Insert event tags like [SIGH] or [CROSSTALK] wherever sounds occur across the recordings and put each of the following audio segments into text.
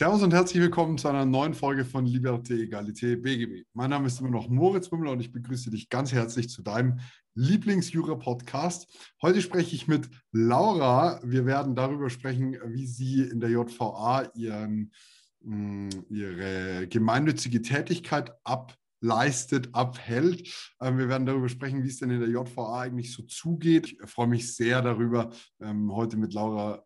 Servus und herzlich willkommen zu einer neuen Folge von Liberté, Egalité, BGB. Mein Name ist immer noch Moritz Mümmler und ich begrüße dich ganz herzlich zu deinem Lieblingsjura-Podcast. Heute spreche ich mit Laura. Wir werden darüber sprechen, wie sie in der JVA ihren, mm, ihre gemeinnützige Tätigkeit ableistet, abhält. Ähm, wir werden darüber sprechen, wie es denn in der JVA eigentlich so zugeht. Ich freue mich sehr darüber, ähm, heute mit Laura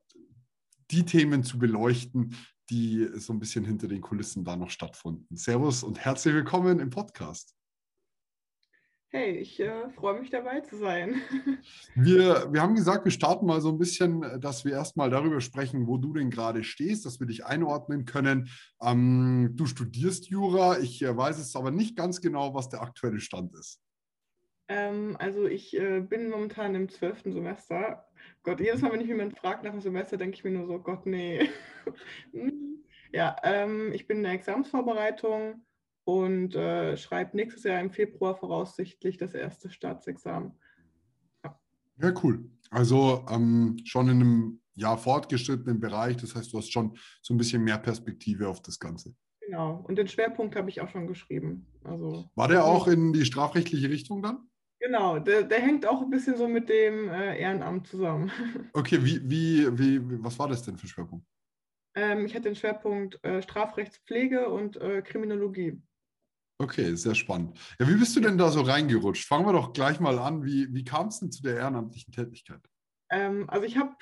die Themen zu beleuchten, die so ein bisschen hinter den Kulissen da noch stattfinden. Servus und herzlich willkommen im Podcast. Hey, ich äh, freue mich dabei zu sein. [LAUGHS] wir, wir haben gesagt, wir starten mal so ein bisschen, dass wir erstmal darüber sprechen, wo du denn gerade stehst, dass wir dich einordnen können. Ähm, du studierst Jura, ich äh, weiß es aber nicht ganz genau, was der aktuelle Stand ist. Ähm, also ich äh, bin momentan im zwölften Semester. Gott, jedes Mal, wenn ich jemanden fragt nach dem Semester, denke ich mir nur so, Gott, nee. [LAUGHS] ja, ähm, ich bin in der Examensvorbereitung und äh, schreibe nächstes Jahr im Februar voraussichtlich das erste Staatsexamen. Ja, ja cool. Also ähm, schon in einem ja, fortgeschrittenen Bereich. Das heißt, du hast schon so ein bisschen mehr Perspektive auf das Ganze. Genau. Und den Schwerpunkt habe ich auch schon geschrieben. Also, War der auch in die strafrechtliche Richtung dann? Genau, der, der, hängt auch ein bisschen so mit dem äh, Ehrenamt zusammen. [LAUGHS] Okay, wie, wie, wie, was war das denn für Schwerpunkt? Ähm, ich hatte den Schwerpunkt äh, Strafrechtspflege und äh, Kriminologie. Okay, sehr spannend. Ja, wie bist du denn da so reingerutscht? Fangen wir doch gleich mal an. Wie, wie kam es denn zu der ehrenamtlichen Tätigkeit? Ähm, also ich habe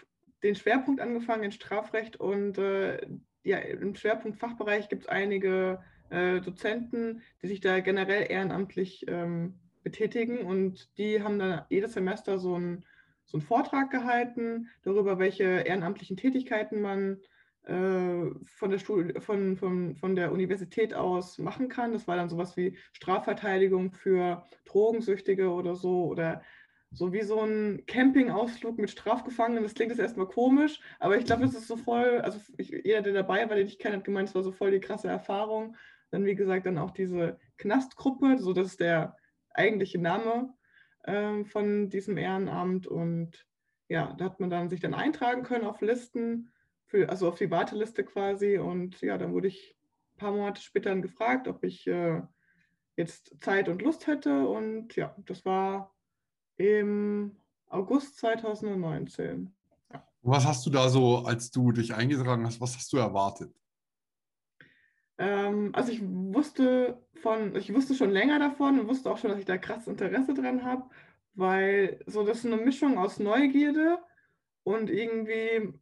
den Schwerpunkt angefangen in Strafrecht und äh, ja, im Schwerpunkt Fachbereich gibt es einige äh, Dozenten, die sich da generell ehrenamtlich ähm, betätigen und die haben dann jedes Semester so einen so Vortrag gehalten darüber, welche ehrenamtlichen Tätigkeiten man von, der Schule, von, von, von der Universität aus machen kann. Das war dann sowas wie Strafverteidigung für Drogensüchtige oder so oder so wie so ein Campingausflug mit Strafgefangenen. Das klingt jetzt erstmal komisch, aber ich glaube, das ist so voll, also ich, jeder, der dabei war, den ich kenne, hat gemeint, es war so voll die krasse Erfahrung. Dann, wie gesagt, dann auch diese Knastgruppe, so das ist der eigentliche Name äh, von diesem Ehrenamt. Und ja, da hat man dann sich dann eintragen können auf Listen, für, also auf die Warteliste quasi. Und ja, dann wurde ich ein paar Monate später dann gefragt, ob ich äh, jetzt Zeit und Lust hätte. Und ja, das war im August 2019. Ja. Was hast du da so, als du dich eingetragen hast, was hast du erwartet? Ähm, also ich wusste von, ich wusste schon länger davon und wusste auch schon, dass ich da krass Interesse dran habe, weil so das ist eine Mischung aus Neugierde und irgendwie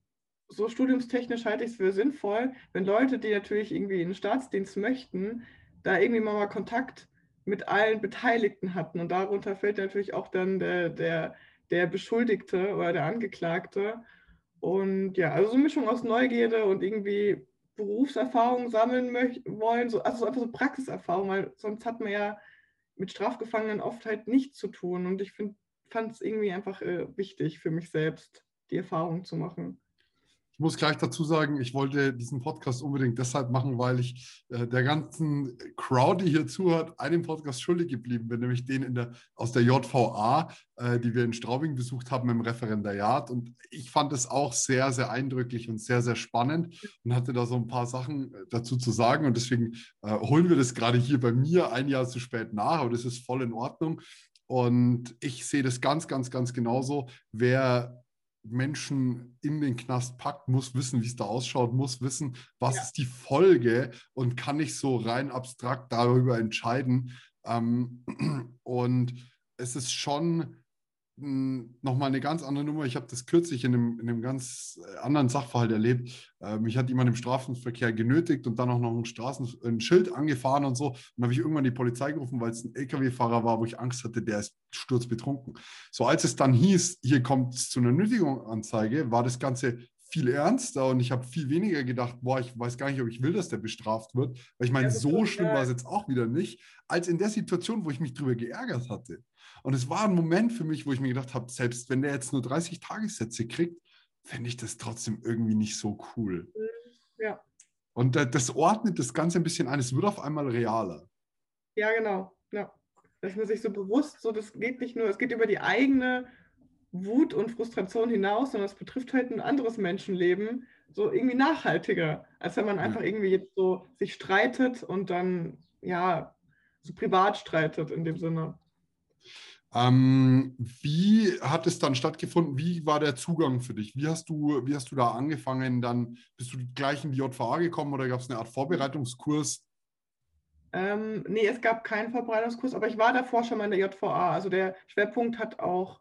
so studiumstechnisch halte ich es für sinnvoll, wenn Leute, die natürlich irgendwie in den Staatsdienst möchten, da irgendwie mal, mal Kontakt mit allen Beteiligten hatten. Und darunter fällt natürlich auch dann der, der, der Beschuldigte oder der Angeklagte. Und ja, also so eine Mischung aus Neugierde und irgendwie Berufserfahrung sammeln wollen, so, also einfach so Praxiserfahrung, weil sonst hat man ja mit Strafgefangenen oft halt nichts zu tun. Und ich fand es irgendwie einfach äh, wichtig für mich selbst, die Erfahrung zu machen. Ich muss gleich dazu sagen, ich wollte diesen Podcast unbedingt deshalb machen, weil ich äh, der ganzen Crowd, die hier zuhört, einen Podcast schuldig geblieben bin, nämlich den in der, aus der JVA, äh, die wir in Straubing besucht haben im Referendariat. Und ich fand es auch sehr, sehr eindrücklich und sehr, sehr spannend und hatte da so ein paar Sachen äh, dazu zu sagen. Und deswegen äh, holen wir das gerade hier bei mir ein Jahr zu spät nach, aber das ist voll in Ordnung. Und ich sehe das ganz, ganz, ganz genauso. Wer Menschen in den Knast packt, muss wissen, wie es da ausschaut, muss wissen, was ja. ist die Folge und kann nicht so rein abstrakt darüber entscheiden. Ähm, [CLEARS THROAT] und es ist schon nochmal eine ganz andere Nummer. Ich habe das kürzlich in einem, in einem ganz äh, anderen Sachverhalt erlebt. Äh, mich hat jemand im Straßenverkehr genötigt und dann auch noch ein, Straßen, ein Schild angefahren und so. Und dann habe ich irgendwann die Polizei gerufen, weil es ein LKW-Fahrer war, wo ich Angst hatte, der ist sturzbetrunken. So als es dann hieß, hier kommt es zu einer Nötigungsanzeige, war das Ganze viel ernster und ich habe viel weniger gedacht, boah, ich weiß gar nicht, ob ich will, dass der bestraft wird. Weil ich meine, Ja, so schlimm war es jetzt auch wieder nicht, als in der Situation, wo ich mich drüber geärgert hatte. Und es war ein Moment für mich, wo ich mir gedacht habe, selbst wenn der jetzt nur 30 Tagessätze kriegt, fände ich das trotzdem irgendwie nicht so cool. Ja. Und da- das ordnet das Ganze ein bisschen ein. Es wird auf einmal realer. Ja, genau. Ja. Dass man sich so bewusst, so das geht nicht nur, es geht über die eigene Wut und Frustration hinaus, sondern es betrifft halt ein anderes Menschenleben so irgendwie nachhaltiger, als wenn man Ja. einfach irgendwie jetzt so sich streitet und dann ja so privat streitet in dem Sinne. Ähm, wie hat es dann stattgefunden? Wie war der Zugang für dich? Wie hast du, wie hast du da angefangen? Dann bist du gleich in die JVA gekommen oder gab es eine Art Vorbereitungskurs? Ähm, nee, es gab keinen Vorbereitungskurs, aber ich war davor schon mal in der JVA. Also der Schwerpunkt hat auch,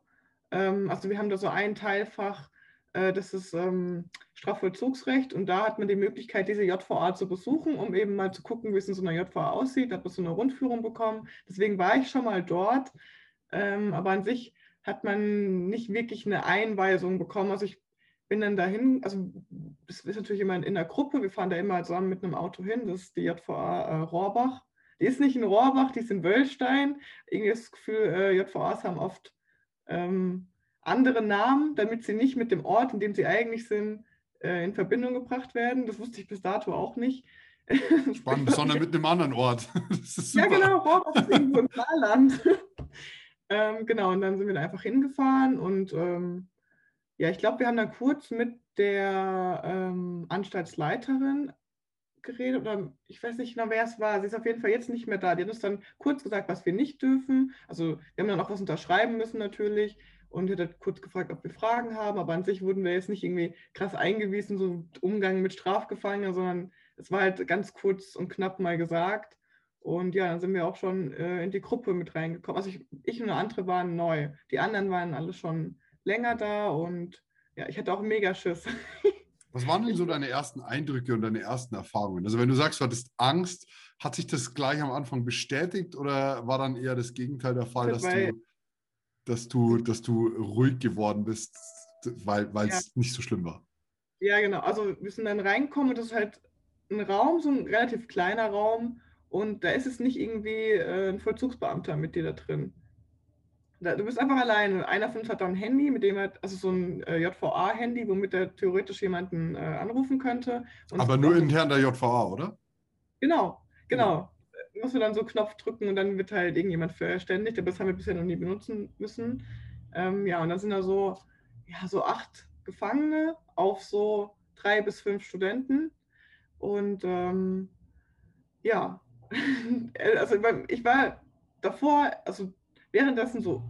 ähm, also wir haben da so ein Teilfach, äh, das ist ähm, Strafvollzugsrecht und da hat man die Möglichkeit, diese JVA zu besuchen, um eben mal zu gucken, wie es in so einer JVA aussieht. Da hat man so eine Rundführung bekommen. Deswegen war ich schon mal dort, ähm, aber an sich hat man nicht wirklich eine Einweisung bekommen. Also ich bin dann dahin, also es ist natürlich immer in der Gruppe, wir fahren da immer zusammen mit einem Auto hin, das ist die JVA äh, Rohrbach. Die ist nicht in Rohrbach, die ist in Wöllstein. Irgendwie das Gefühl, äh, JVAs haben oft ähm, andere Namen, damit sie nicht mit dem Ort, in dem sie eigentlich sind, äh, in Verbindung gebracht werden. Das wusste ich bis dato auch nicht. Spannend, sondern mit einem anderen Ort. [LAUGHS] Das Ja, genau, Rohrbach ist irgendwo im Saarland. Ähm, genau, und dann sind wir da einfach hingefahren und ähm, ja, ich glaube, wir haben dann kurz mit der ähm, Anstaltsleiterin geredet oder ich weiß nicht genau, wer es war. Sie ist auf jeden Fall jetzt nicht mehr da. Die hat uns dann kurz gesagt, was wir nicht dürfen. Also wir haben dann auch was unterschreiben müssen natürlich und hat halt kurz gefragt, ob wir Fragen haben, aber an sich wurden wir jetzt nicht irgendwie krass eingewiesen, so Umgang mit Strafgefangenen, sondern es war halt ganz kurz und knapp mal gesagt. Und ja, dann sind wir auch schon äh, in die Gruppe mit reingekommen. Also ich, ich und eine andere waren neu. Die anderen waren alle schon länger da und ja, ich hatte auch mega Schiss. [LAUGHS] Was waren denn so deine ersten Eindrücke und deine ersten Erfahrungen? Also wenn du sagst, du hattest Angst, hat sich das gleich am Anfang bestätigt oder war dann eher das Gegenteil der Fall, dass du, dass du, dass du ruhig geworden bist, weil weil es Ja. nicht so schlimm war? Ja, genau. Also wir sind dann reingekommen und das ist halt ein Raum, so ein relativ kleiner Raum. Und da ist es nicht irgendwie äh, ein Vollzugsbeamter mit dir da drin. Da, du bist einfach alleine. Einer von uns hat dann ein Handy, mit dem er, also so ein äh, JVA-Handy, womit er theoretisch jemanden äh, anrufen könnte. Aber nur intern der JVA, oder? Genau, genau. Da Musst du dann so einen Knopf drücken und dann wird halt irgendjemand verständigt, aber das haben wir bisher noch nie benutzen müssen. Ähm, ja, und dann sind da so, ja, so acht Gefangene auf so drei bis fünf Studenten. Und ähm, ja, [LAUGHS] also ich war davor, also währenddessen so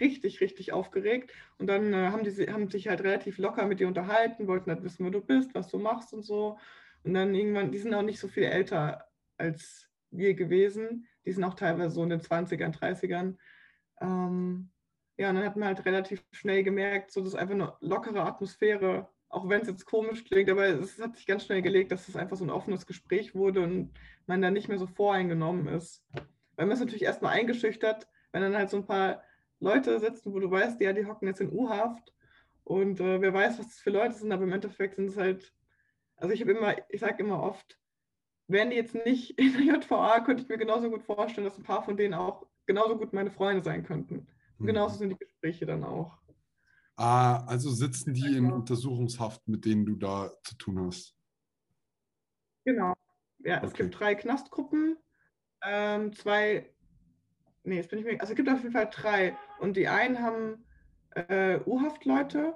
richtig, richtig aufgeregt. Und dann äh, haben die haben sich halt relativ locker mit dir unterhalten, wollten halt wissen, wo du bist, was du machst und so. Und dann irgendwann, die sind auch nicht so viel älter als wir gewesen. Die sind auch teilweise so in den 20ern, 30ern. Ähm, ja, und dann hat man halt relativ schnell gemerkt, so das ist einfach eine lockere Atmosphäre, auch wenn es jetzt komisch klingt, aber es hat sich ganz schnell gelegt, dass es einfach so ein offenes Gespräch wurde und man da nicht mehr so voreingenommen ist. Weil man ist natürlich erstmal eingeschüchtert, wenn dann halt so ein paar Leute sitzen, wo du weißt, ja, die hocken jetzt in U-Haft und äh, wer weiß, was das für Leute sind, aber im Endeffekt sind es halt, also ich habe immer, ich sage immer oft, wären die jetzt nicht in der JVA, könnte ich mir genauso gut vorstellen, dass ein paar von denen auch genauso gut meine Freunde sein könnten. Und Hm. genauso sind die Gespräche dann auch. Ah, also sitzen die in Genau. Untersuchungshaft, mit denen du da zu tun hast. Genau. Ja, es Okay. gibt drei Knastgruppen, ähm, zwei, nee, jetzt bin ich mir, also es gibt auf jeden Fall drei. Und die einen haben äh, U-Haft-Leute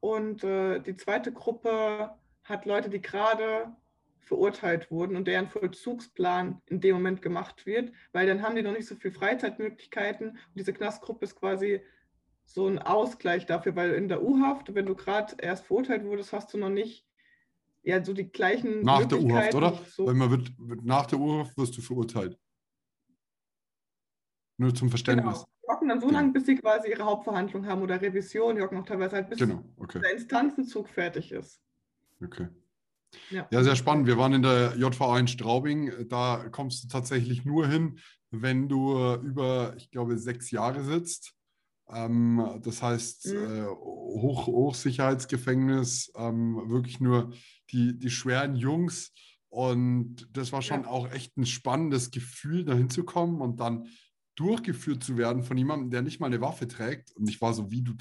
und äh, die zweite Gruppe hat Leute, die gerade verurteilt wurden und deren Vollzugsplan in dem Moment gemacht wird, weil dann haben die noch nicht so viel Freizeitmöglichkeiten. Und diese Knastgruppe ist quasi so ein Ausgleich dafür, weil in der U-Haft, wenn du gerade erst verurteilt wurdest, hast du noch nicht ja, so die gleichen Nach der U-Haft, oder? So, Weil man wird, wird nach der U-Haft wirst du verurteilt. Nur zum Verständnis. genau. Die hocken dann so Genau. lange, bis sie quasi ihre Hauptverhandlung haben oder Revision. Die hocken auch teilweise halt bis Genau, okay. der Instanzenzug fertig ist. okay. Ja. Ja, sehr spannend. Wir waren in der JVA in Straubing. Da kommst du tatsächlich nur hin, wenn du über, ich glaube, sechs Jahre sitzt. Ähm, das heißt, Mhm. äh, Hoch, Hochsicherheitsgefängnis, ähm, wirklich nur die, die schweren Jungs. Und das war schon Ja. auch echt ein spannendes Gefühl, da hinzukommen und dann durchgeführt zu werden von jemandem, der nicht mal eine Waffe trägt. Und ich war so, wie, du,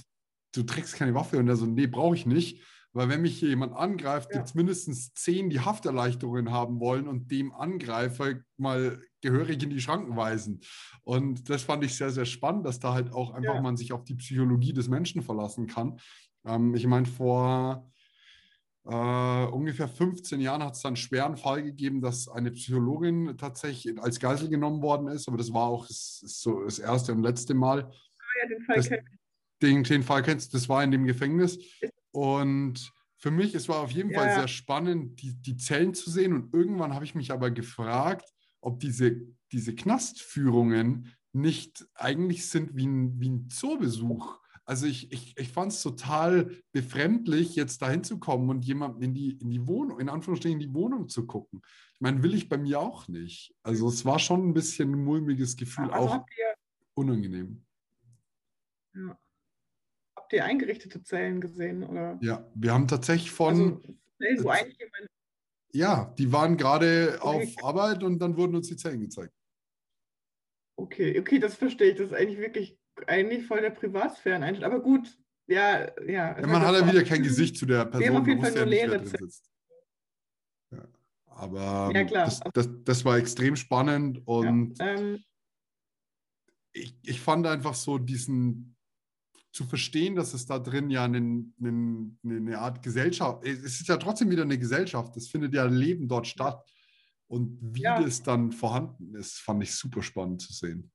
du trägst keine Waffe? Und er so, nee, brauche ich nicht. Weil wenn mich hier jemand angreift, Ja. gibt es mindestens zehn, die Hafterleichterungen haben wollen und dem Angreifer mal gehörig in die Schranken weisen. Und das fand ich sehr, sehr spannend, dass da halt auch einfach Ja. man sich auf die Psychologie des Menschen verlassen kann. Ähm, ich meine, vor äh, ungefähr 15 Jahren hat es dann einen schweren Fall gegeben, dass eine Psychologin tatsächlich als Geisel genommen worden ist. Aber das war auch das, so das erste und letzte Mal. Ja, den Fall Das-. Den, den Fall kennst du, das war in dem Gefängnis. Und für mich, es war auf jeden Ja, Fall sehr spannend, die, die Zellen zu sehen. Und irgendwann habe ich mich aber gefragt, ob diese, diese Knastführungen nicht eigentlich sind wie ein, wie ein Zoobesuch. Also ich, ich, ich fand es total befremdlich, jetzt dahin zu kommen und jemandem in die, in die Wohnung, in Anführungsstrichen in die Wohnung zu gucken. Ich meine, will ich bei mir auch nicht. Also es war schon ein bisschen ein mulmiges Gefühl, Also auch unangenehm. ja. habt ihr eingerichtete Zellen gesehen? Oder? Ja, wir haben tatsächlich von, Also Zellen, wo eigentlich jemand. Ja, die waren gerade Okay. auf Arbeit und dann wurden uns die Zellen gezeigt. Okay, okay, das verstehe ich. Das ist eigentlich wirklich eigentlich voll der Privatsphären Aber gut, ja, ja. Ja, man hat ja wieder kein Gesicht zu der haben Person, auf man jeden Fall nur leere. Ja, aber Ja, klar. Das, das, das war extrem spannend und ja, ähm, ich, ich fand einfach so diesen, zu verstehen, dass es da drin ja einen, einen, eine Art Gesellschaft, es ist ja trotzdem wieder eine Gesellschaft, es findet ja Leben dort statt und wie Ja. das dann vorhanden ist, fand ich super spannend zu sehen.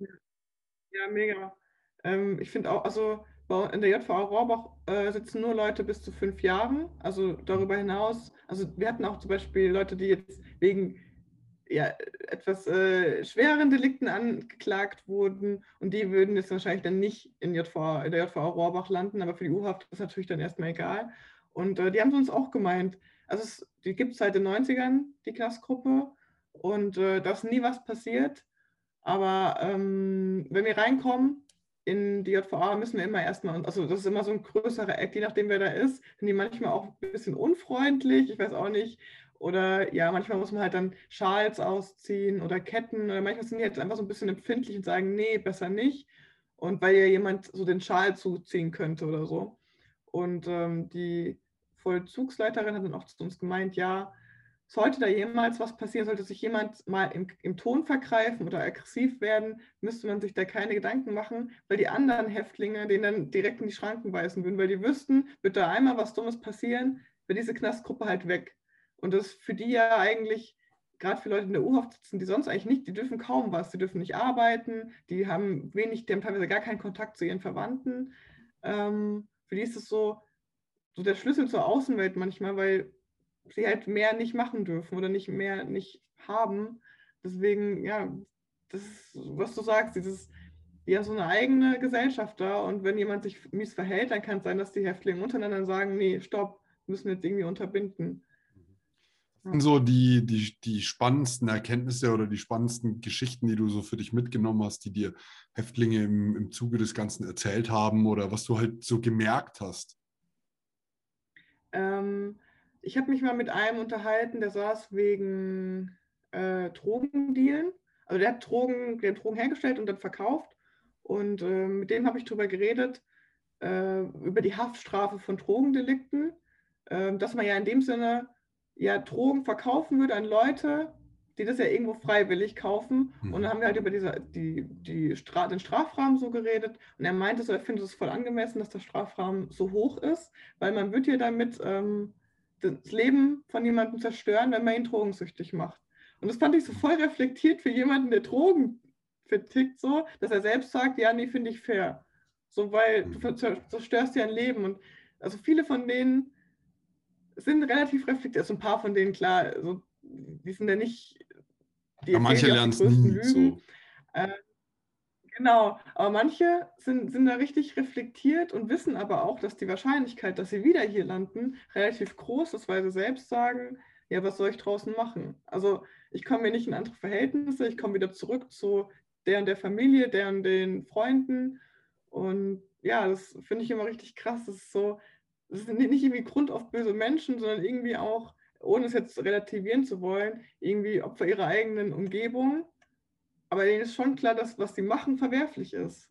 ja, mega. Ähm, ich finde auch, also in der JVA Rohrbach äh, sitzen nur Leute bis zu fünf Jahren. Also darüber hinaus, also wir hatten auch zum Beispiel Leute, die jetzt wegen ja, etwas äh, schwereren Delikten angeklagt wurden und die würden jetzt wahrscheinlich dann nicht in, JVA, in der JVA Rohrbach landen, aber für die U-Haft ist natürlich dann erstmal egal. Und äh, die haben uns auch gemeint, also es, die gibt es seit den 90ern, die Knastgruppe, und äh, da ist nie was passiert. Aber ähm, wenn wir reinkommen in die JVA, müssen wir immer erstmal, also das ist immer so ein größerer Eck, je nachdem wer da ist, sind die manchmal auch ein bisschen unfreundlich, ich weiß auch nicht. Oder ja, manchmal muss man halt dann Schals ausziehen oder Ketten. Oder manchmal sind die jetzt einfach so ein bisschen empfindlich und sagen, nee, besser nicht. Und weil ja jemand so den Schal zuziehen könnte oder so. Und ähm, die Vollzugsleiterin hat dann auch zu uns gemeint, ja, sollte da jemals was passieren, sollte sich jemand mal im, im Ton vergreifen oder aggressiv werden, müsste man sich da keine Gedanken machen, weil die anderen Häftlinge den dann direkt in die Schranken weisen würden, weil die wüssten, wird da einmal was Dummes passieren, wäre diese Knastgruppe halt weg. Und das für die ja eigentlich, gerade für Leute in der U-Haft sitzen, die sonst eigentlich nicht, die dürfen kaum was, die dürfen nicht arbeiten, die haben wenig, die haben teilweise gar keinen Kontakt zu ihren Verwandten. Ähm, für die ist es so, so der Schlüssel zur Außenwelt manchmal, weil sie halt mehr nicht machen dürfen oder nicht mehr nicht haben. Deswegen, ja, das ist, was du sagst, dieses, die haben so eine eigene Gesellschaft da und wenn jemand sich mies verhält, dann kann es sein, dass die Häftlinge untereinander sagen, nee, stopp, müssen wir jetzt irgendwie unterbinden. So die, die, die spannendsten Erkenntnisse oder die spannendsten Geschichten, die du so für dich mitgenommen hast, die dir Häftlinge im, im Zuge des Ganzen erzählt haben oder was du halt so gemerkt hast? Ähm, ich habe mich mal mit einem unterhalten, der saß wegen äh, Drogendealen. Also der hat Drogen, der hat Drogen hergestellt und dann verkauft. Und äh, mit dem habe ich darüber geredet, äh, über die Haftstrafe von Drogendelikten, äh, dass man ja in dem Sinne ja Drogen verkaufen würde an Leute, die das ja irgendwo freiwillig kaufen. Mhm. Und dann haben wir halt über diese, die, die Stra den Strafrahmen so geredet. Und er meinte so, er findet es voll angemessen, dass der Strafrahmen so hoch ist, weil man wird ja damit ähm, das Leben von jemandem zerstören, wenn man ihn drogensüchtig macht. Und das fand ich so voll reflektiert für jemanden, der Drogen vertickt, so, dass er selbst sagt, ja, nee, finde ich fair. So, weil du Mhm. zerstörst ja ein Leben. Und also viele von denen sind relativ reflektiert. Also ein paar von denen, klar, so, die sind ja nicht. Die Ja, manche lernen es größten nie. Lügen. So. Genau, aber manche sind, sind da richtig reflektiert und wissen aber auch, dass die Wahrscheinlichkeit, dass sie wieder hier landen, relativ groß ist, weil sie selbst sagen, ja, was soll ich draußen machen? Also ich komme mir nicht in andere Verhältnisse, ich komme wieder zurück zu der und der Familie, der und den Freunden Und ja, das finde ich immer richtig krass. Das ist so, das sind nicht irgendwie grundauf böse Menschen, sondern irgendwie auch, ohne es jetzt relativieren zu wollen, irgendwie Opfer ihrer eigenen Umgebung. Aber denen ist schon klar, dass was sie machen verwerflich ist.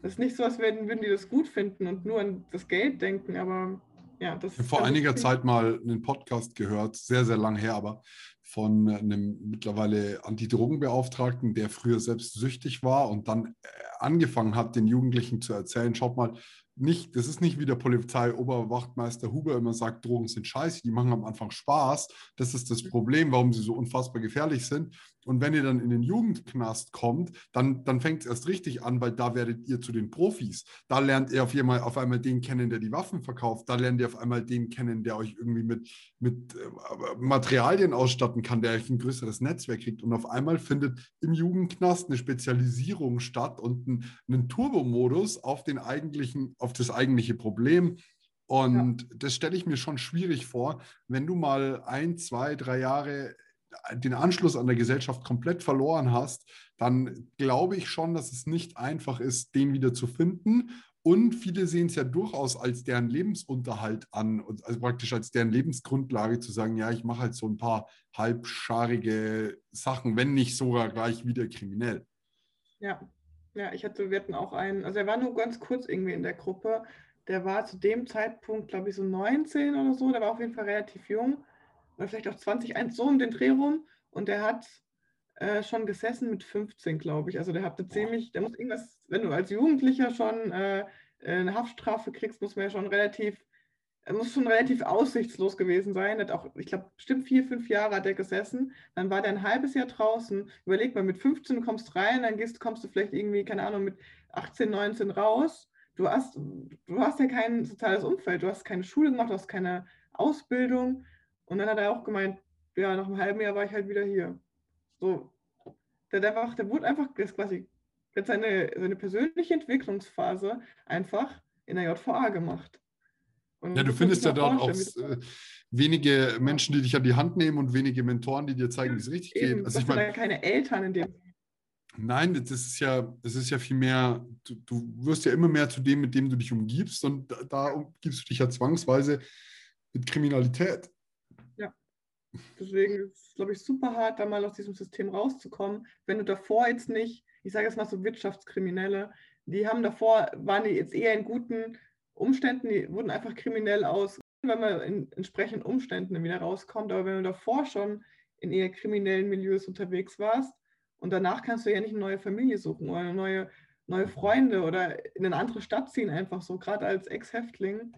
Das ist nicht so, als würden, würden die das gut finden und nur an das Geld denken, aber ja, das Ich habe vor einiger Zeit mal einen Podcast gehört, sehr, sehr lang her, aber von einem mittlerweile Antidrogenbeauftragten, der früher selbst süchtig war und dann äh, angefangen hat, den Jugendlichen zu erzählen, schaut mal, nicht, das ist nicht wie der Polizeioberwachtmeister Huber immer sagt, Drogen sind scheiße, die machen am Anfang Spaß. Das ist das Problem, warum sie so unfassbar gefährlich sind. Und wenn ihr dann in den Jugendknast kommt, dann, dann fängt es erst richtig an, weil da werdet ihr zu den Profis. Da lernt ihr auf einmal, auf einmal den kennen, der die Waffen verkauft. Da lernt ihr auf einmal den kennen, der euch irgendwie mit, mit äh, Materialien ausstatten kann, der ein größeres Netzwerk kriegt. Und auf einmal findet im Jugendknast eine Spezialisierung statt und ein, einen Turbomodus auf den eigentlichen, auf das eigentliche Problem. Und ja. das stelle ich mir schon schwierig vor, wenn du mal ein, zwei, drei Jahre den Anschluss an der Gesellschaft komplett verloren hast, dann glaube ich schon, dass es nicht einfach ist, den wieder zu finden. Und viele sehen es ja durchaus als deren Lebensunterhalt an, also praktisch als deren Lebensgrundlage zu sagen, ja, ich mache halt so ein paar halbscharige Sachen, wenn nicht sogar gleich wieder kriminell. Ja, ja, ich hatte, wir hatten auch einen, also er war nur ganz kurz irgendwie in der Gruppe. Der war zu dem Zeitpunkt, glaube ich, so 19 oder so, der war auf jeden Fall relativ jung oder vielleicht auch 20, so um den Dreh rum. Und der hat äh, schon gesessen mit 15, glaube ich. Also der hatte ziemlich, der muss irgendwas, wenn du als Jugendlicher schon äh, eine Haftstrafe kriegst, muss man ja schon relativ, er muss schon relativ aussichtslos gewesen sein. Hat auch, ich glaube, bestimmt vier, fünf Jahre hat er gesessen. Dann war der ein halbes Jahr draußen. Überleg mal, mit 15 du kommst rein, dann gehst, kommst du vielleicht irgendwie, keine Ahnung, mit 18, 19 raus. Du hast, du hast ja kein soziales Umfeld, du hast keine Schule gemacht, du hast keine Ausbildung. Und dann hat er auch gemeint, ja, nach einem halben Jahr war ich halt wieder hier. So, der, der, war, der wurde einfach das quasi jetzt seine, seine persönliche Entwicklungsphase einfach in der JVA gemacht. Und ja, du findest ja dort auch äh, wenige Menschen, die dich an die Hand nehmen und wenige Mentoren, die dir zeigen, wie es richtig Eben, geht. Also ich meine, keine Eltern in dem Nein, das ist ja, das ist ja viel mehr, du, du, wirst ja immer mehr zu dem, mit dem du dich umgibst und da, da umgibst du dich ja zwangsweise mit Kriminalität. Deswegen ist es, glaube ich, super hart, da mal aus diesem System rauszukommen. Wenn du davor jetzt nicht, ich sage jetzt mal so Wirtschaftskriminelle, die haben davor, waren die jetzt eher in guten Umständen, die wurden einfach kriminell aus, wenn man in entsprechenden Umständen wieder rauskommt. Aber wenn du davor schon in eher kriminellen Milieus unterwegs warst und danach kannst du ja nicht eine neue Familie suchen oder neue, neue Freunde oder in eine andere Stadt ziehen, einfach so, gerade als Ex-Häftling.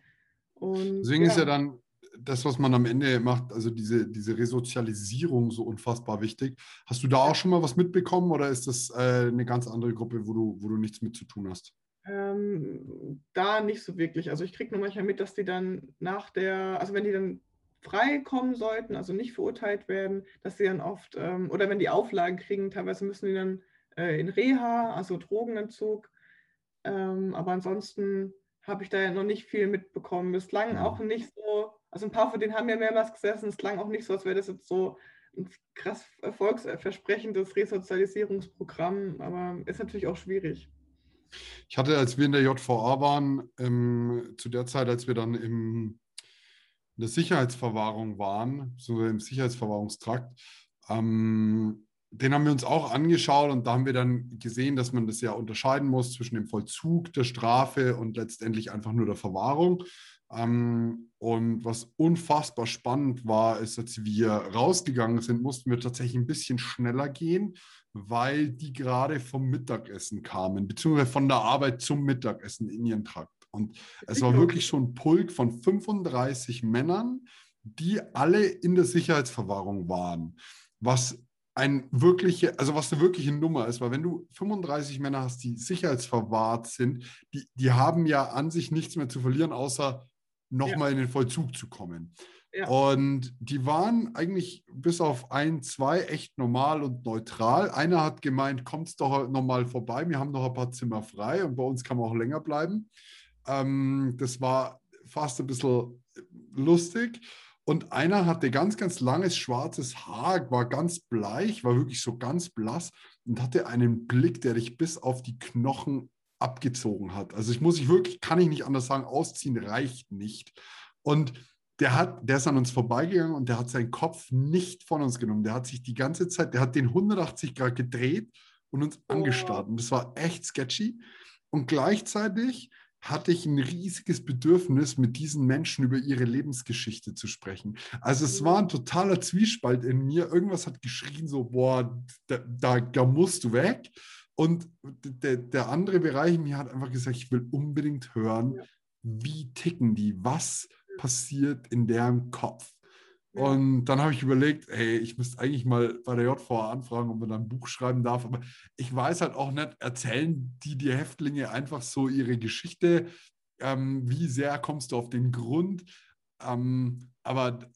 Deswegen ja. ist ja dann das, was man am Ende macht, also diese, diese Resozialisierung so unfassbar wichtig. Hast du da auch schon mal was mitbekommen oder ist das äh, eine ganz andere Gruppe, wo du, wo du nichts mit zu tun hast? Ähm, da nicht so wirklich. Also ich kriege nur manchmal mit, dass die dann nach der, also wenn die dann frei kommen sollten, also nicht verurteilt werden, dass sie dann oft, ähm, oder wenn die Auflagen kriegen, teilweise müssen die dann äh, in Reha, also Drogenentzug. Ähm, aber ansonsten habe ich da ja noch nicht viel mitbekommen. Bislang mhm. auch nicht so also ein paar von denen haben ja mehrmals gesessen. Es klang auch nicht so, als wäre das jetzt so ein krass erfolgsversprechendes Resozialisierungsprogramm, aber ist natürlich auch schwierig. Ich hatte, als wir in der JVA waren, ähm, zu der Zeit, als wir dann im, in der Sicherheitsverwahrung waren, so im Sicherheitsverwahrungstrakt, ähm, den haben wir uns auch angeschaut und da haben wir dann gesehen, dass man das ja unterscheiden muss zwischen dem Vollzug der Strafe und letztendlich einfach nur der Verwahrung. Ähm, und was unfassbar spannend war, ist, als wir rausgegangen sind, mussten wir tatsächlich ein bisschen schneller gehen, weil die gerade vom Mittagessen kamen, beziehungsweise von der Arbeit zum Mittagessen in ihren Trakt. Und es war wirklich schon ein Pulk von 35 Männern, die alle in der Sicherheitsverwahrung waren. Was ein wirkliche, also was eine wirkliche Nummer ist, weil wenn du 35 Männer hast, die sicherheitsverwahrt sind, die, die haben ja an sich nichts mehr zu verlieren, außer nochmal ja. in den Vollzug zu kommen. Ja. Und die waren eigentlich bis auf ein, zwei echt normal und neutral. Einer hat gemeint, kommt doch nochmal vorbei, wir haben noch ein paar Zimmer frei und bei uns kann man auch länger bleiben. Ähm, das war fast ein bisschen lustig. Und einer hatte ganz, ganz langes schwarzes Haar, war ganz bleich, war wirklich so ganz blass und hatte einen Blick, der dich bis auf die Knochen abgezogen hat. Also ich muss ich wirklich, kann ich nicht anders sagen, ausziehen reicht nicht. Und der hat, der ist an uns vorbeigegangen und der hat seinen Kopf nicht von uns genommen. Der hat sich die ganze Zeit, der hat den 180 Grad gedreht und uns oh. angestarrt. Und das war echt sketchy. Und gleichzeitig hatte ich ein riesiges Bedürfnis, mit diesen Menschen über ihre Lebensgeschichte zu sprechen. Also es war ein totaler Zwiespalt in mir. Irgendwas hat geschrien, so, boah, da, da, da musst du weg. Und der, der andere Bereich in mir hat einfach gesagt, ich will unbedingt hören, wie ticken die, was passiert in deren Kopf. Und dann habe ich überlegt, hey, ich müsste eigentlich mal bei der JVA anfragen, ob man da ein Buch schreiben darf. Aber ich weiß halt auch nicht, erzählen die, die Häftlinge einfach so ihre Geschichte? Ähm, wie sehr kommst du auf den Grund? Ähm, aber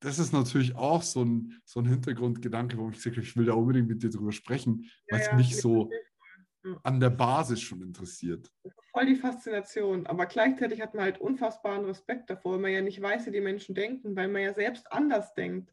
das ist natürlich auch so ein, so ein Hintergrundgedanke, warum ich sage, ich will da unbedingt mit dir drüber sprechen, weil es ja, ja, mich so an der Basis schon interessiert. Voll die Faszination, aber gleichzeitig hat man halt unfassbaren Respekt davor, weil man ja nicht weiß, wie die Menschen denken, weil man ja selbst anders denkt.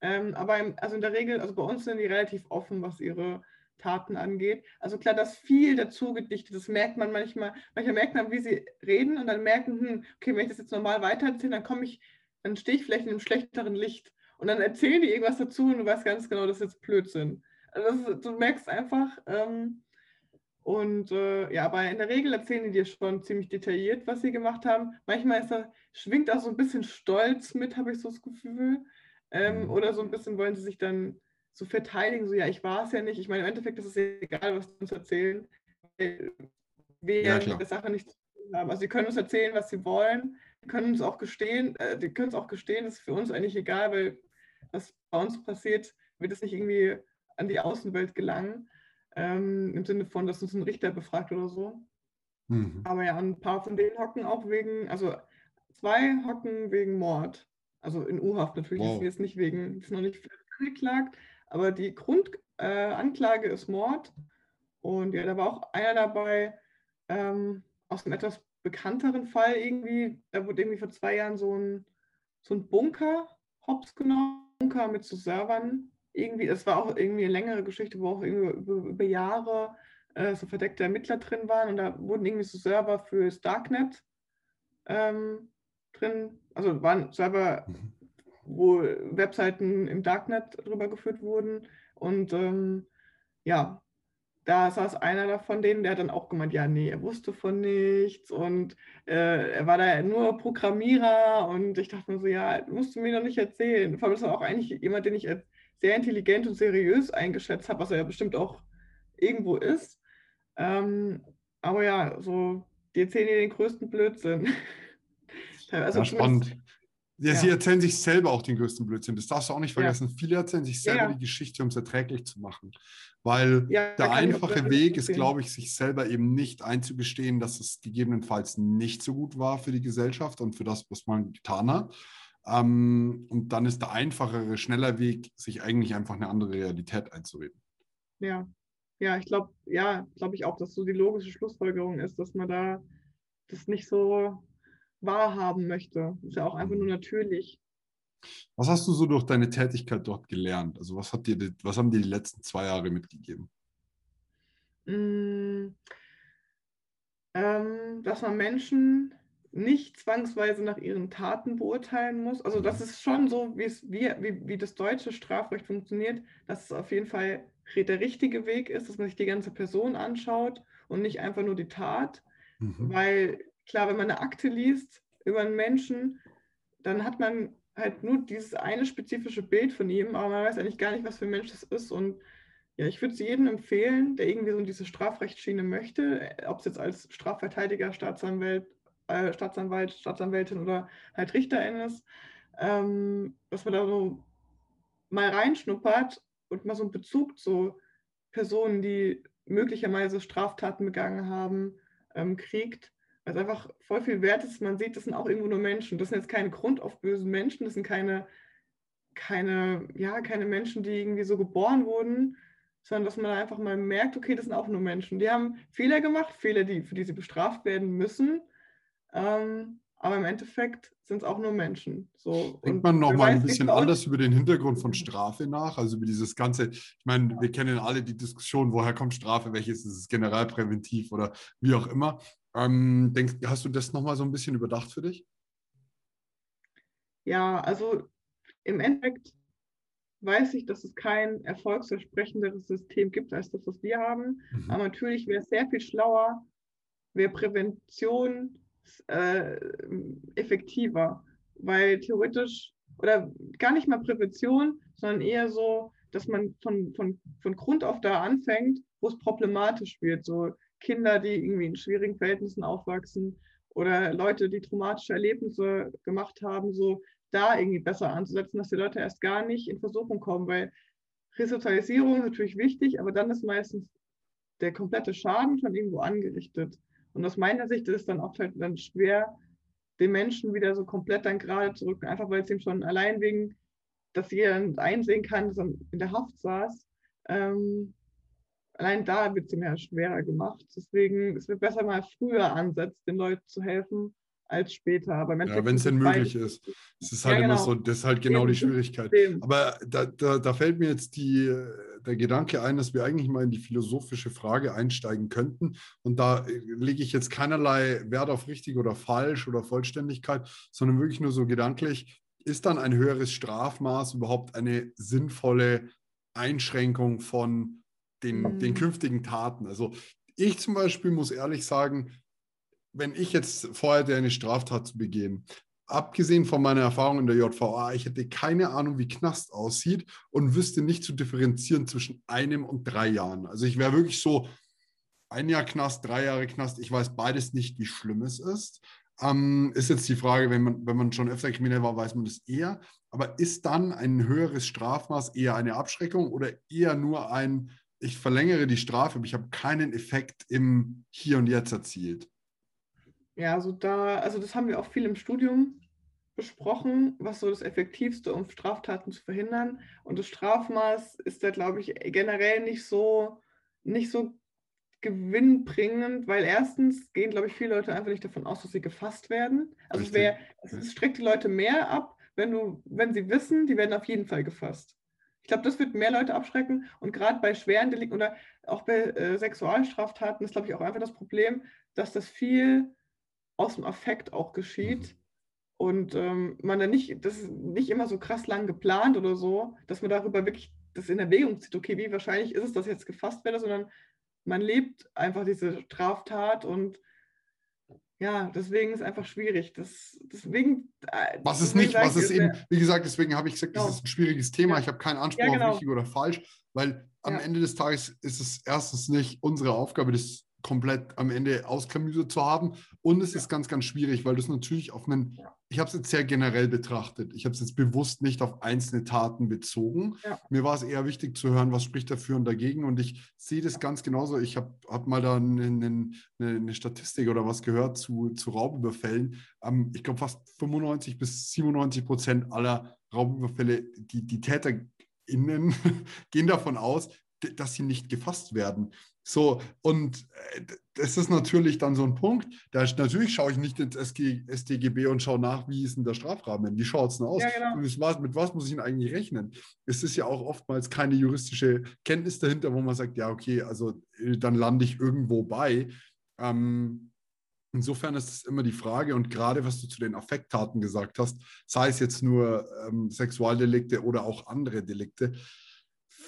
Ähm, aber im, also in der Regel, also bei uns sind die relativ offen, was ihre Taten angeht. Also klar, dass viel dazu gedichtet, das merkt man manchmal. Manchmal merkt man, wie sie reden und dann merken, hm, okay, wenn ich das jetzt normal weitererzähle, dann komme ich, dann stehe ich vielleicht in einem schlechteren Licht. Und dann erzählen die irgendwas dazu und du weißt ganz genau, das ist jetzt Blödsinn. Also das, du merkst einfach, ähm, und äh, ja, aber in der Regel erzählen die dir schon ziemlich detailliert, was sie gemacht haben. Manchmal ist da, schwingt auch so ein bisschen Stolz mit, habe ich so das Gefühl. Ähm, mhm. oder so ein bisschen wollen sie sich dann so verteidigen, so ja, ich war es ja nicht. Ich meine, im Endeffekt ist es egal, was sie uns erzählen. Wir ja, mit der Sache nichts zu tun haben. Also sie können uns erzählen, was sie wollen. Die können uns auch gestehen, äh, die können es auch gestehen, das ist für uns eigentlich egal, weil was bei uns passiert, wird es nicht irgendwie an die Außenwelt gelangen ähm, im Sinne von, dass uns ein Richter befragt oder so. Mhm. Aber ja, ein paar von denen hocken auch wegen, also zwei hocken wegen Mord. Also in U-Haft natürlich, wow. ist jetzt nicht wegen, ist noch nicht angeklagt, aber die Grundanklage äh, ist Mord. Und ja, da war auch einer dabei ähm, aus einem etwas bekannteren Fall irgendwie. Da wurde irgendwie vor zwei Jahren so ein, so ein Bunker hops genommen, Bunker mit so Servern irgendwie, es war auch irgendwie eine längere Geschichte, wo auch irgendwie über, über Jahre äh, so verdeckte Ermittler drin waren und da wurden irgendwie so Server fürs Darknet ähm, drin, also waren Server, mhm. wo Webseiten im Darknet drüber geführt wurden und ähm, ja, da saß einer von denen, der hat dann auch gemeint, ja, nee, er wusste von nichts und äh, er war da nur Programmierer und ich dachte mir so, ja, musst du mir doch nicht erzählen. Vor allem ist auch eigentlich jemand, den ich sehr intelligent und seriös eingeschätzt habe, was er ja bestimmt auch irgendwo ist. Ähm, aber ja, so, die erzählen dir den größten Blödsinn. [LAUGHS] also ja, spannend. Ja, ja, Sie erzählen sich selber auch den größten Blödsinn. Das darfst du auch nicht vergessen. Ja. Viele erzählen sich selber ja. die Geschichte, um es erträglich zu machen. Weil der einfache Weg ist, glaube ich, sich selber eben nicht einzugestehen, dass es gegebenenfalls nicht so gut war für die Gesellschaft und für das, was man getan hat. Ähm, und dann ist der einfachere, schneller Weg, sich eigentlich einfach eine andere Realität einzureden. Ja, ja, ich glaube, ja, glaube ich auch, dass so die logische Schlussfolgerung ist, dass man da das nicht so wahrhaben möchte. Ist ja auch einfach nur natürlich. Was hast du so durch deine Tätigkeit dort gelernt? Also was hat dir, was haben dir die letzten zwei Jahre mitgegeben? Mm, ähm, dass man Menschen nicht zwangsweise nach ihren Taten beurteilen muss. Also das ist schon so, wie, es, wie, wie, wie das deutsche Strafrecht funktioniert, dass es auf jeden Fall der richtige Weg ist, dass man sich die ganze Person anschaut und nicht einfach nur die Tat. Mhm. Weil klar, wenn man eine Akte liest über einen Menschen, dann hat man halt nur dieses eine spezifische Bild von ihm, aber man weiß eigentlich gar nicht, was für ein Mensch das ist. Und ja, ich würde es jedem empfehlen, der irgendwie so in diese Strafrechtsschiene möchte, ob es jetzt als Strafverteidiger, Staatsanwalt äh, Staatsanwalt, Staatsanwältin oder halt Richterin ist, ähm, dass man da so mal reinschnuppert und mal so einen Bezug zu Personen, die möglicherweise Straftaten begangen haben, ähm, kriegt. Weil es einfach voll viel wert ist. Man sieht, das sind auch irgendwo nur Menschen. Das sind jetzt keine grundaufbösen Menschen, das sind keine, keine, ja, keine Menschen, die irgendwie so geboren wurden, sondern dass man einfach mal merkt, okay, das sind auch nur Menschen. Die haben Fehler gemacht, Fehler, die, für die sie bestraft werden müssen. Ähm, aber im Endeffekt sind es auch nur Menschen. So, Denkt man nochmal ein bisschen anders über den Hintergrund von Strafe nach, also über dieses ganze, ich meine, wir kennen alle die Diskussion, woher kommt Strafe, welches ist es generalpräventiv oder wie auch immer. Ähm, denkst, hast du das nochmal so ein bisschen überdacht für dich? Ja, also im Endeffekt weiß ich, dass es kein erfolgsversprechenderes System gibt als das, was wir haben. Mhm. Aber natürlich wäre es sehr viel schlauer, wäre Prävention äh, effektiver, weil theoretisch oder gar nicht mal Prävention, sondern eher so, dass man von, von, von Grund auf da anfängt, wo es problematisch wird. So Kinder, die irgendwie in schwierigen Verhältnissen aufwachsen oder Leute, die traumatische Erlebnisse gemacht haben, so da irgendwie besser anzusetzen, dass die Leute erst gar nicht in Versuchung kommen, weil Resozialisierung ist natürlich wichtig, aber dann ist meistens der komplette Schaden schon irgendwo angerichtet. Und aus meiner Sicht ist es dann oft halt dann schwer, den Menschen wieder so komplett dann gerade zu rücken, einfach weil es ihm schon allein wegen, dass jeder einsehen kann, dass er in der Haft saß, ähm, allein da wird es ihm ja schwerer gemacht. Deswegen es wird besser mal früher ansetzt, den Leuten zu helfen, als später. Aber ja, wenn es denn möglich ist. Es ist halt ja, genau. immer so, das ist halt genau Eben. die Schwierigkeit. Eben. Aber da, da, da, fällt mir jetzt die, der Gedanke ein, dass wir eigentlich mal in die philosophische Frage einsteigen könnten. Und da äh, lege ich jetzt keinerlei Wert auf richtig oder falsch oder Vollständigkeit, sondern wirklich nur so gedanklich, ist dann ein höheres Strafmaß überhaupt eine sinnvolle Einschränkung von den, mhm. den künftigen Taten? Also ich zum Beispiel muss ehrlich sagen, wenn ich jetzt vorhätte, eine Straftat zu begehen, abgesehen von meiner Erfahrung in der JVA, ich hätte keine Ahnung, wie Knast aussieht und wüsste nicht zu differenzieren zwischen einem und drei Jahren. Also ich wäre wirklich so, ein Jahr Knast, drei Jahre Knast, ich weiß beides nicht, wie schlimm es ist. Ähm, ist jetzt die Frage, wenn man, wenn man schon öfter kriminell war, weiß man das eher. Aber ist dann ein höheres Strafmaß eher eine Abschreckung oder eher nur ein, ich verlängere die Strafe, aber ich habe keinen Effekt im Hier und Jetzt erzielt? Ja, also da, also das haben wir auch viel im Studium besprochen, was so das Effektivste, um Straftaten zu verhindern. Und das Strafmaß ist da, glaube ich, generell nicht so, nicht so gewinnbringend, weil erstens gehen, glaube ich, viele Leute einfach nicht davon aus, dass sie gefasst werden. Also wer, es streckt die Leute mehr ab, wenn du, wenn sie wissen, die werden auf jeden Fall gefasst. Ich glaube, das wird mehr Leute abschrecken. Und gerade bei schweren Delikten oder auch bei äh, Sexualstraftaten ist, glaube ich, auch einfach das Problem, dass das viel aus dem Affekt auch geschieht. Mhm. Und ähm, man dann nicht, das ist nicht immer so krass lang geplant oder so, dass man darüber wirklich das in Erwägung zieht, okay, wie wahrscheinlich ist es, dass jetzt gefasst werde, sondern man lebt einfach diese Straftat und ja, deswegen ist es einfach schwierig. Das, deswegen, äh, was ist nicht, was ist eben, wie gesagt, deswegen habe ich gesagt, genau. das ist ein schwieriges Thema. Ich habe keinen Anspruch ja, genau. auf richtig oder falsch, weil am ja. Ende des Tages ist es erstens nicht unsere Aufgabe, das komplett am Ende ausklamüsert zu haben. Und es ja. ist ganz, ganz schwierig, weil das natürlich auf einen, ich habe es jetzt sehr generell betrachtet. Ich habe es jetzt bewusst nicht auf einzelne Taten bezogen. Ja. Mir war es eher wichtig zu hören, was spricht dafür und dagegen. Und ich sehe das ganz genauso. Ich habe hab mal da eine, eine, eine, Statistik oder was gehört zu, zu Raubüberfällen. Ähm, ich glaube, fast 95 bis 97 Prozent aller Raubüberfälle, die, die TäterInnen [LAUGHS] gehen davon aus, dass sie nicht gefasst werden. So, und äh, das ist natürlich dann so ein Punkt. Da ist, natürlich schaue ich nicht ins SG, StGB und schaue nach, wie ist denn der Strafrahmen? Wie schaut es denn aus? Ja, genau. mit, was, mit was muss ich denn eigentlich rechnen? Es ist ja auch oftmals keine juristische Kenntnis dahinter, wo man sagt, ja, okay, also äh, dann lande ich irgendwo bei. Ähm, Insofern ist es immer die Frage, und gerade was du zu den Affekttaten gesagt hast, sei es jetzt nur ähm, Sexualdelikte oder auch andere Delikte,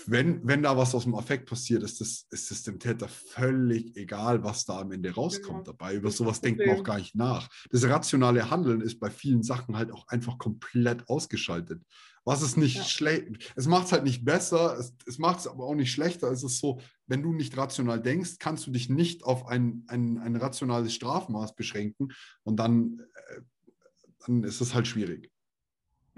wenn, wenn da was aus dem Affekt passiert, ist es ist das dem Täter völlig egal, was da am Ende rauskommt ja. dabei. Über sowas denkt man auch gar nicht nach. Das rationale Handeln ist bei vielen Sachen halt auch einfach komplett ausgeschaltet. Was ist nicht ja. schlecht, es macht es halt nicht besser, es, es macht es aber auch nicht schlechter. Es ist so, wenn du nicht rational denkst, kannst du dich nicht auf ein, ein, ein rationales Strafmaß beschränken und dann, äh, dann ist es halt schwierig.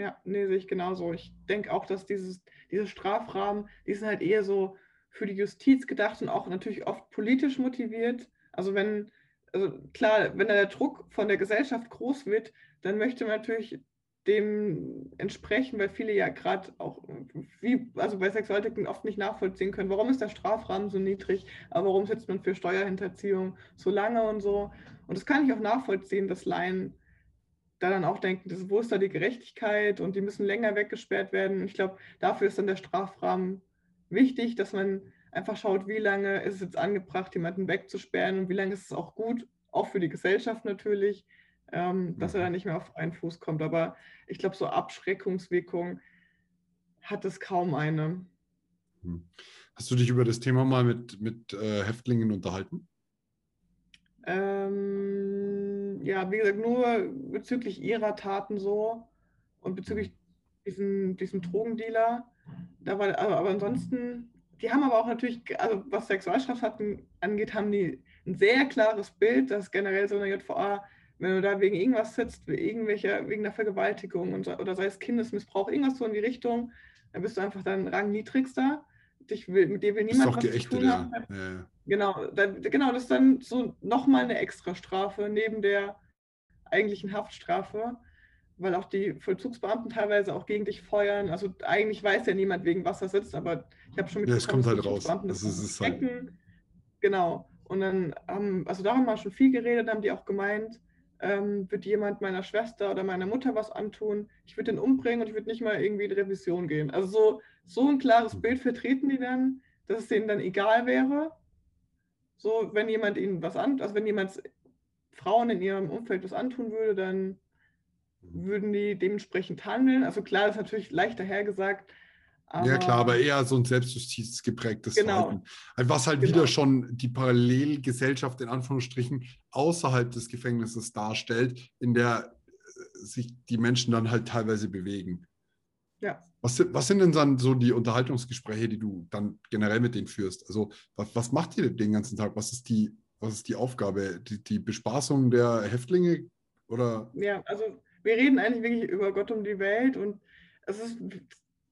Ja, nee, sehe ich genauso. Ich denke auch, dass dieses, diese Strafrahmen, die sind halt eher so für die Justiz gedacht und auch natürlich oft politisch motiviert. Also wenn, also klar, wenn der Druck von der Gesellschaft groß wird, dann möchte man natürlich dem entsprechen, weil viele ja gerade auch, wie, also bei Sexualdelikten oft nicht nachvollziehen können, warum ist der Strafrahmen so niedrig, aber warum sitzt man für Steuerhinterziehung so lange und so. Und das kann ich auch nachvollziehen, dass Laien da dann auch denken, das, wo ist da die Gerechtigkeit und die müssen länger weggesperrt werden. Ich glaube, dafür ist dann der Strafrahmen wichtig, dass man einfach schaut, wie lange ist es jetzt angebracht, jemanden wegzusperren und wie lange ist es auch gut, auch für die Gesellschaft natürlich, ähm, dass er mhm. dann nicht mehr auf einen Fuß kommt. Aber ich glaube, so Abschreckungswirkung hat es kaum eine. Hm. Hast du dich über das Thema mal mit, mit äh, Häftlingen unterhalten? Ähm, ja, wie gesagt, nur bezüglich ihrer Taten so und bezüglich diesem, diesem Drogendealer. Da war, aber, aber ansonsten, die haben aber auch natürlich, also was Sexualstraftaten angeht, haben die ein sehr klares Bild, dass generell so eine JVA, wenn du da wegen irgendwas sitzt, wegen der Vergewaltigung und, oder sei es Kindesmissbrauch, irgendwas so in die Richtung, dann bist du einfach dann rangniedrigster. Dich will, mit dir will niemand was zu tun haben. Ja. Genau, da, genau, das ist dann so nochmal eine Extrastrafe neben der eigentlichen Haftstrafe, weil auch die Vollzugsbeamten teilweise auch gegen dich feuern. Also eigentlich weiß ja niemand, wegen was er sitzt, aber ich habe schon mit ja, es kommt halt raus. Das, das ist halt... Genau. Und dann haben, also darum haben wir schon viel geredet, haben die auch gemeint, ähm, wird jemand meiner Schwester oder meiner Mutter was antun, ich würde den umbringen und ich würde nicht mal irgendwie in Revision gehen. Also so, so ein klares mhm. Bild vertreten die dann, dass es denen dann egal wäre. So, wenn jemand ihnen was an, also wenn jemand Frauen in ihrem Umfeld was antun würde, dann mhm. würden die dementsprechend handeln. Also klar, das ist natürlich leichter hergesagt, ja, klar, aber eher so ein Selbstjustiz geprägtes genau. Verhalten. Was halt genau. wieder schon die Parallelgesellschaft in Anführungsstrichen außerhalb des Gefängnisses darstellt, in der äh, sich die Menschen dann halt teilweise bewegen. Ja. Was, was sind denn dann so die Unterhaltungsgespräche, die du dann generell mit denen führst? Also, was, was macht ihr den ganzen Tag? Was ist die, was ist die Aufgabe? Die, die Bespaßung der Häftlinge? Oder? Ja, also wir reden eigentlich wirklich über Gott um die Welt und es ist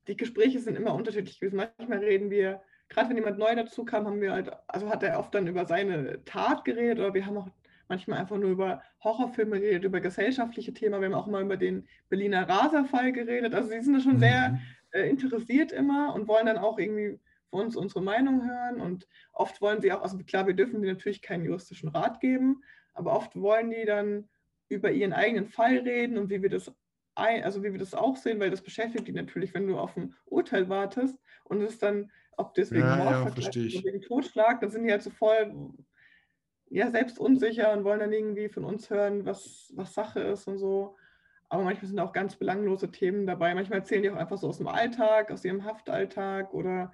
die Gespräche sind immer unterschiedlich gewesen. Manchmal reden wir, gerade wenn jemand neu dazu kam, haben wir halt, also hat er oft dann über seine Tat geredet oder wir haben auch manchmal einfach nur über Horrorfilme geredet, über gesellschaftliche Themen. Wir haben auch mal über den Berliner Raserfall geredet. Also sie sind da schon mhm. sehr äh, interessiert immer und wollen dann auch irgendwie von uns unsere Meinung hören. Und oft wollen sie auch, also klar, wir dürfen dir natürlich keinen juristischen Rat geben, aber oft wollen die dann über ihren eigenen Fall reden und wie wir das ein, also wie wir das auch sehen, weil das beschäftigt die natürlich, wenn du auf ein Urteil wartest und es dann, ob deswegen ja, Mordvergleich ja, oder wegen Totschlag, dann sind die halt so voll ja, selbst unsicher und wollen dann irgendwie von uns hören, was, was Sache ist und so. Aber manchmal sind auch ganz belanglose Themen dabei. Manchmal erzählen die auch einfach so aus dem Alltag, aus ihrem Haftalltag oder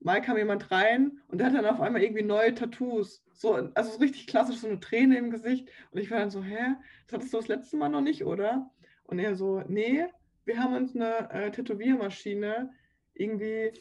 mal kam jemand rein und der hat dann auf einmal irgendwie neue Tattoos. So, also so richtig klassisch, so eine Träne im Gesicht. Und ich war dann so, hä, das hattest du das letzte Mal noch nicht, oder? Und er so, nee, wir haben uns eine äh, Tätowiermaschine irgendwie,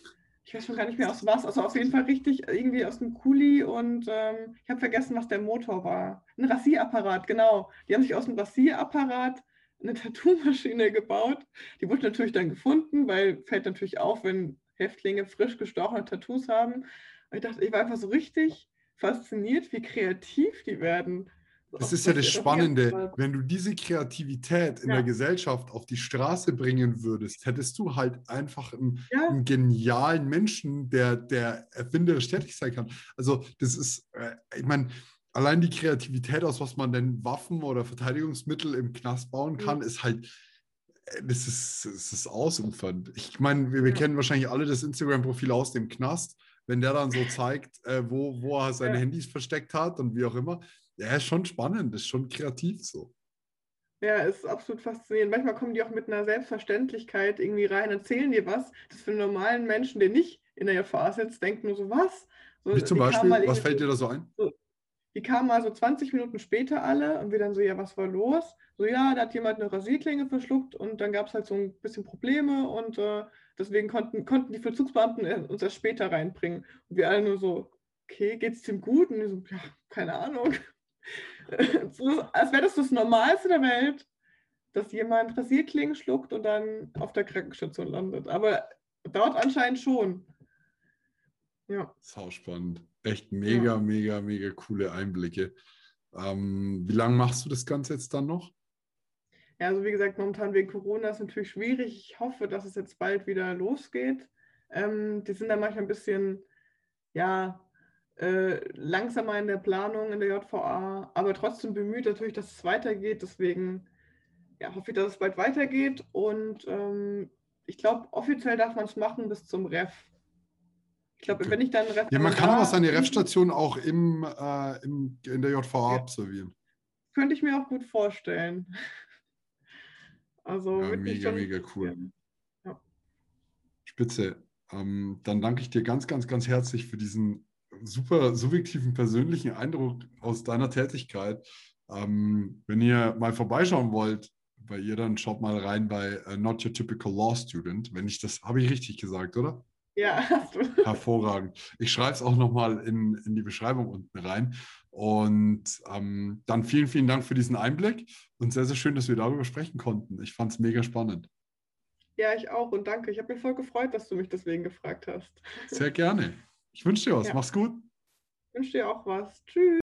ich weiß schon gar nicht mehr aus was, also auf jeden Fall richtig irgendwie aus einem Kuli und ähm, ich habe vergessen, was der Motor war. Ein Rasierapparat, genau. Die haben sich aus dem Rasierapparat eine Tattoo-Maschine gebaut. Die wurde natürlich dann gefunden, weil fällt natürlich auf, wenn Häftlinge frisch gestochene Tattoos haben. Und ich dachte, ich war einfach so richtig fasziniert, wie kreativ die werden. Das ist ja das [LAUGHS] Spannende. Wenn du diese Kreativität in ja. der Gesellschaft auf die Straße bringen würdest, hättest du halt einfach einen, ja. einen genialen Menschen, der, der erfinderisch tätig sein kann. Also, das ist, äh, ich meine, allein die Kreativität, aus was man denn Waffen oder Verteidigungsmittel im Knast bauen kann, mhm. ist halt, äh, das ist, das ist ausufernd. Ich meine, wir, wir ja. kennen wahrscheinlich alle das Instagram-Profil aus dem Knast. Wenn der dann so zeigt, äh, wo, wo er seine Handys versteckt hat und wie auch immer, ja, ist schon spannend, ist schon kreativ so. Ja, ist absolut faszinierend. Manchmal kommen die auch mit einer Selbstverständlichkeit irgendwie rein, erzählen dir was. Das für einen normalen Menschen, der nicht in der Gefahr sitzt, denkt nur so, was? So, Wie zum Beispiel, was fällt dir da so ein? So, die kamen mal so 20 Minuten später alle und wir dann so, ja, was war los? So, ja, da hat jemand eine Rasierklinge verschluckt und dann gab es halt so ein bisschen Probleme und äh, deswegen konnten, konnten die Vollzugsbeamten uns erst später reinbringen. Und wir alle nur so, okay, geht's dem gut? Und die so, ja, keine Ahnung. Als wäre das das Normalste der Welt, dass jemand Rasierklingen schluckt und dann auf der Krankenstation landet. Aber dort anscheinend schon. Ja. Sau spannend. Echt mega, ja. mega, mega coole Einblicke. Ähm, wie lange machst du das Ganze jetzt dann noch? Ja, also wie gesagt, momentan wegen Corona ist es natürlich schwierig. Ich hoffe, dass es jetzt bald wieder losgeht. Ähm, die sind da manchmal ein bisschen, ja, langsamer in der Planung in der JVA, aber trotzdem bemüht natürlich, dass es weitergeht. Deswegen ja, hoffe ich, dass es bald weitergeht. Und ähm, ich glaube, offiziell darf man es machen bis zum Ref. Ich glaube, okay. wenn ich dann Ref. Ja, man kann aber seine Ref-Station auch im, äh, im, in der JVA ja. absolvieren. Könnte ich mir auch gut vorstellen. [LAUGHS] Also ja, mega, mega cool. Ja. Spitze. Ähm, dann danke ich dir ganz, ganz, ganz herzlich für diesen super subjektiven persönlichen Eindruck aus deiner Tätigkeit. Ähm, wenn ihr mal vorbeischauen wollt bei ihr, dann schaut mal rein bei uh, Not Your Typical Law Student. Wenn ich das, habe ich richtig gesagt, oder? Ja, hast [LAUGHS] du. Hervorragend. Ich schreibe es auch nochmal in, in die Beschreibung unten rein. Und ähm, dann vielen, vielen Dank für diesen Einblick und sehr, sehr schön, dass wir darüber sprechen konnten. Ich fand es mega spannend. Ja, ich auch und danke. Ich habe mich voll gefreut, dass du mich deswegen gefragt hast. Sehr gerne. Ich wünsche dir was. Ja. Mach's gut. Ich wünsche dir auch was. Tschüss.